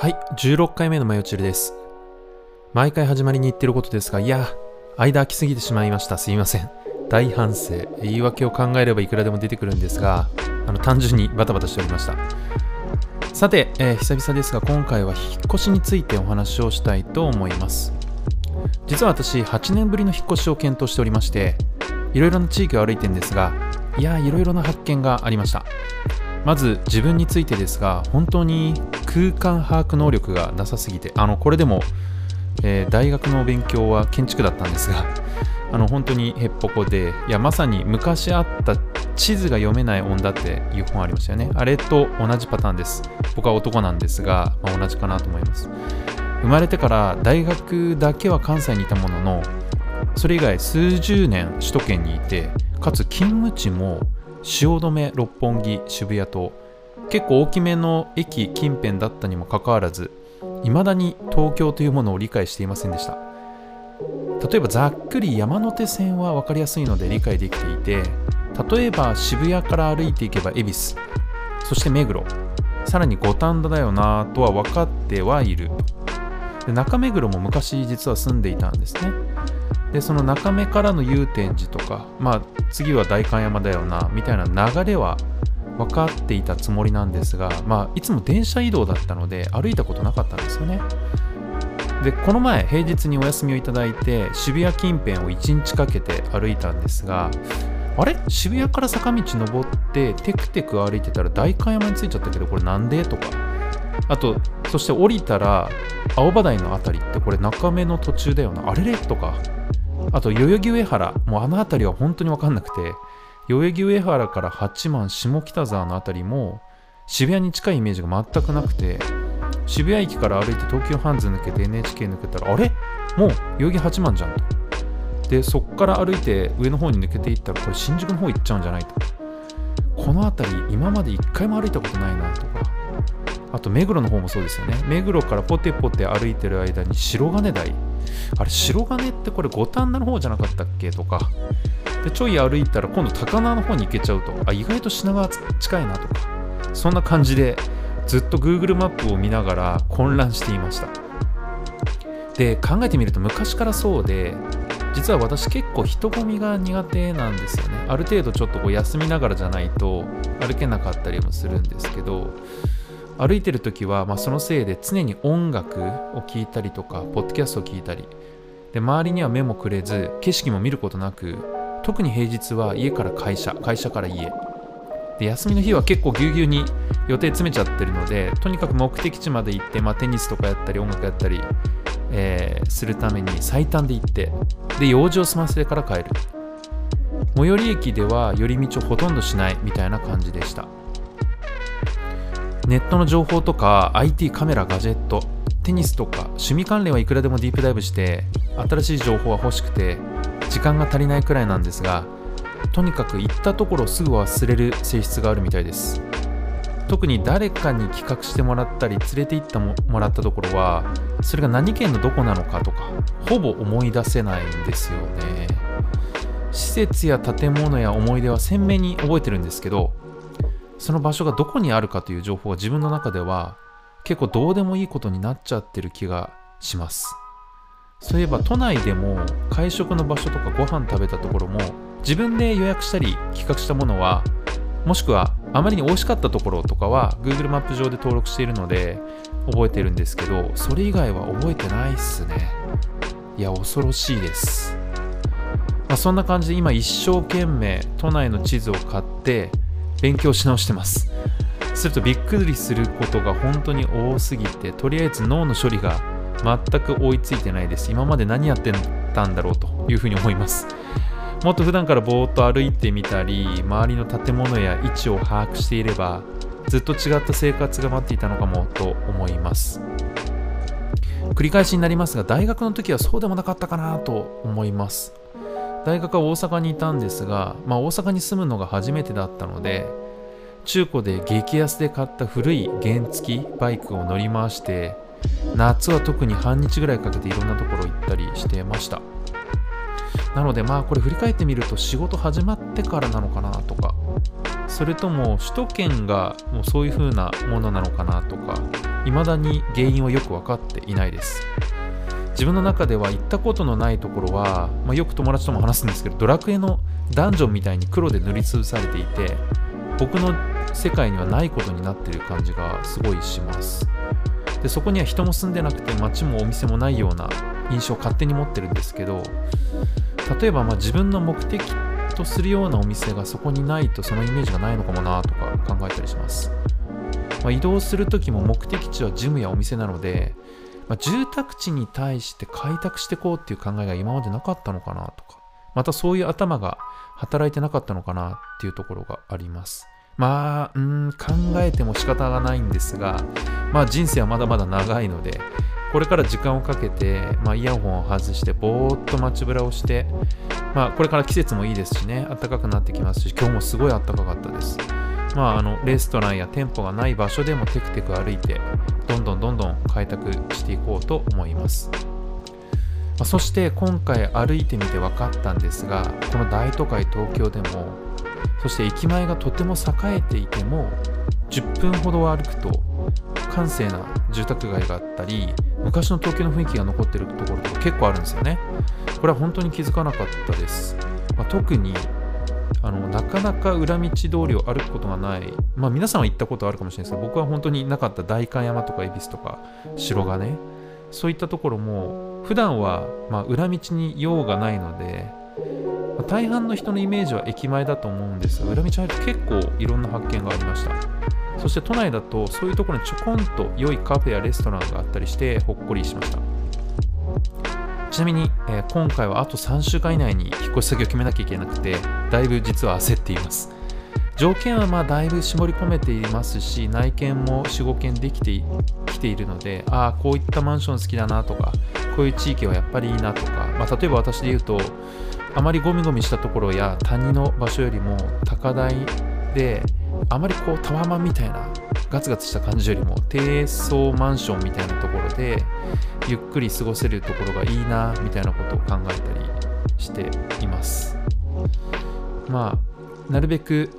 はい、16回目のマヨチルです。毎回始まりに言ってることですが、いや、間空きすぎてしまいました。すいません。大反省。言い訳を考えればいくらでも出てくるんですが、あの単純にバタバタしておりました。さて、えー久々ですが、今回は引っ越しについてお話をしたいと思います。実は私、8年ぶりの引っ越しを検討しておりまして、いろいろな地域を歩いてるんですが、いや、いろいろな発見がありました。まず自分についてですが本当に空間把握能力がなさすぎてあのこれでも、えー大学の勉強は建築だったんですがあの本当にへっぽこでいやまさに昔あった地図が読めない女っていう本ありましたよね。あれと同じパターンです。僕は男なんですが、まあ同じかなと思います。生まれてから大学だけは関西にいたもののそれ以外数十年首都圏にいてかつ勤務地も汐留六本木渋谷と結構大きめの駅近辺だったにもかかわらず未だに東京というものを理解していませんでした。例えばざっくり山手線は分かりやすいので理解できていて例えば渋谷から歩いていけば恵比寿そして目黒さらに五反田だよなとは分かってはいる。で中目黒も昔実は住んでいたんですね。でその中目からの祐天寺とかまあ次は代官山だよなみたいな流れは分かっていたつもりなんですがまあいつも電車移動だったので歩いたことなかったんですよね。でこの前平日にお休みをいただいて渋谷近辺を1日かけて歩いたんですがあれ？渋谷から坂道登ってテクテク歩いてたら代官山に着いちゃったけどこれなんで？とか。あとそして降りたら青葉台のあたりってこれ中目の途中だよな。あれれ？とか。あと代々木上原もうあの辺りは本当に分かんなくて代々木上原から八幡下北沢の辺りも渋谷に近いイメージが全くなくて渋谷駅から歩いて東急ハンズ抜けて NHK 抜けたらあれ？もう代々木八幡じゃんと。でそっから歩いて上の方に抜けていったらこれ新宿の方行っちゃうんじゃないと。この辺り今まで一回も歩いたことないなとか。あと目黒の方もそうですよね。目黒からポテポテ歩いてる間に白金台。あれ白金ってこれ五反田の方じゃなかったっけ？とか。でちょい歩いたら今度高輪の方に行けちゃうと。あ意外と品川近いなとか。そんな感じでずっと Google マップを見ながら混乱していました。で考えてみると昔からそうで実は私結構人混みが苦手なんですよね。ある程度ちょっとこう休みながらじゃないと歩けなかったりもするんですけど歩いてる時は、まあ、そのせいで常に音楽を聴いたりとかポッドキャストを聞いたり。で周りには目もくれず景色も見ることなく特に平日は家から会社会社から家。で休みの日は結構ぎゅうぎゅうに予定詰めちゃってるのでとにかく目的地まで行って、まあ、テニスとかやったり音楽やったり、えーするために最短で行ってで用事を済ませてから帰る。最寄り駅では寄り道をほとんどしないみたいな感じでした。ネットの情報とか IT カメラガジェットテニスとか趣味関連はいくらでもディープダイブして新しい情報は欲しくて時間が足りないくらいなんですがとにかく行ったところすぐ忘れる性質があるみたいです。特に誰かに企画してもらったり連れて行ってももらったところはそれが何県のどこなのかとかほぼ思い出せないんですよね。施設や建物や思い出は鮮明に覚えてるんですけどその場所がどこにあるかという情報が自分の中では結構どうでもいいことになっちゃってる気がします。そういえば都内でも会食の場所とかご飯食べたところも自分で予約したり企画したものはもしくはあまりに美味しかったところとかは Google マップ上で登録しているので覚えてるんですけどそれ以外は覚えてないっすね。いや恐ろしいです、まあ、そんな感じで今一生懸命都内の地図を買って勉強し直してます。するとびっくりすることが本当に多すぎてとりあえず脳の処理が全く追いついてないです。今まで何やってたんだろうというふうに思います。もっと普段からぼーっと歩いてみたり周りの建物や位置を把握していればずっと違った生活が待っていたのかもと思います。繰り返しになりますが大学の時はそうでもなかったかなと思います。大学は大阪にいたんですが、まあ、大阪に住むのが初めてだったので中古で激安で買った古い原付バイクを乗り回して夏は特に半日ぐらいかけていろんなところ行ったりしてました。なのでまあこれ振り返ってみると仕事始まってからなのかなとかそれとも首都圏がもうそういう風なものなのかなとか未だに原因はよく分かっていないです。自分の中では行ったことのないところは、まあ、よく友達とも話すんですけどドラクエのダンジョンみたいに黒で塗りつぶされていて僕の世界にはないことになっている感じがすごいします。でそこには人も住んでなくて街もお店もないような印象を勝手に持ってるんですけど例えばまあ自分の目的とするようなお店がそこにないとそのイメージがないのかもなとか考えたりします、まあ、移動する時も目的地はジムやお店なので、まあ、住宅地に対して開拓していこうっていう考えが今までなかったのかなとか。またそういう頭が働いてなかったのかなっていうところがあります。まあ、うん、考えても仕方がないんですが、まあ人生はまだまだ長いので、これから時間をかけて、まあ、イヤホンを外してぼーっと街ぶらをして、まあ、これから季節もいいですしね暖かくなってきますし今日もすごい暖かかったです。まああのレストランや店舗がない場所でもテクテク歩いてどんどんどんどん開拓していこうと思います。ま、そして今回歩いてみて分かったんですがこの大都会東京でもそして駅前がとても栄えていても10分ほど歩くと閑静な住宅街があったり昔の東京の雰囲気が残ってるところとか結構あるんですよね。これは本当に気づかなかったです、まあ、特にあのなかなか裏道通りを歩くことがない。まあ皆さんは行ったことあるかもしれないですけど僕は本当になかった代官山とか恵比寿とか城がねそういったところも普段はま裏道に用がないので、まあ、大半の人のイメージは駅前だと思うんですが裏道入ると結構いろんな発見がありました。そして都内だとそういうところにちょこんと良いカフェやレストランがあったりしてほっこりしました。ちなみに、えー、今回はあと3週間以内に引っ越し先を決めなきゃいけなくてだいぶ実は焦っています。条件はまあだいぶ絞り込めていますし内見も45件できてきているのでああこういったマンション好きだなとかこういう地域はやっぱりいいなとか、まあ、例えば私で言うとあまりゴミゴミしたところや谷の場所よりも高台であまりこうタワマンみたいなガツガツした感じよりも低層マンションみたいなところでゆっくり過ごせるところがいいなみたいなことを考えたりしています。まあなるべく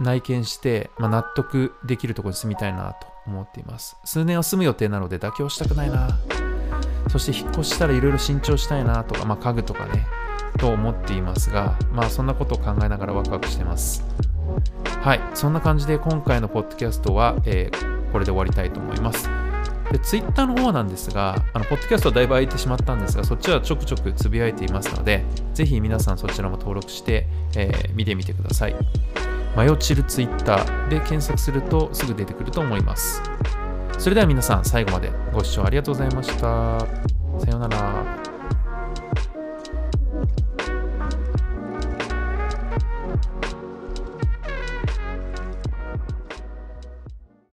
内見して、まあ、納得できるところに住みたいなと思っています。数年は住む予定なので妥協したくないな。そして引っ越したらいろいろ新調したいなとか、まあ、家具とかねと思っていますがまあそんなことを考えながらワクワクしてます。はい、そんな感じで今回のポッドキャストは、えー、これで終わりたいと思います。で、ツイッターの方なんですが、あの、ポッドキャストはだいぶ空いてしまったんですが、そっちはちょくちょくつぶやいていますので、ぜひ皆さんそちらも登録して、えー、見てみてください。マヨチルツイッターで検索するとすぐ出てくると思います。それでは皆さん最後までご視聴ありがとうございました。さようなら。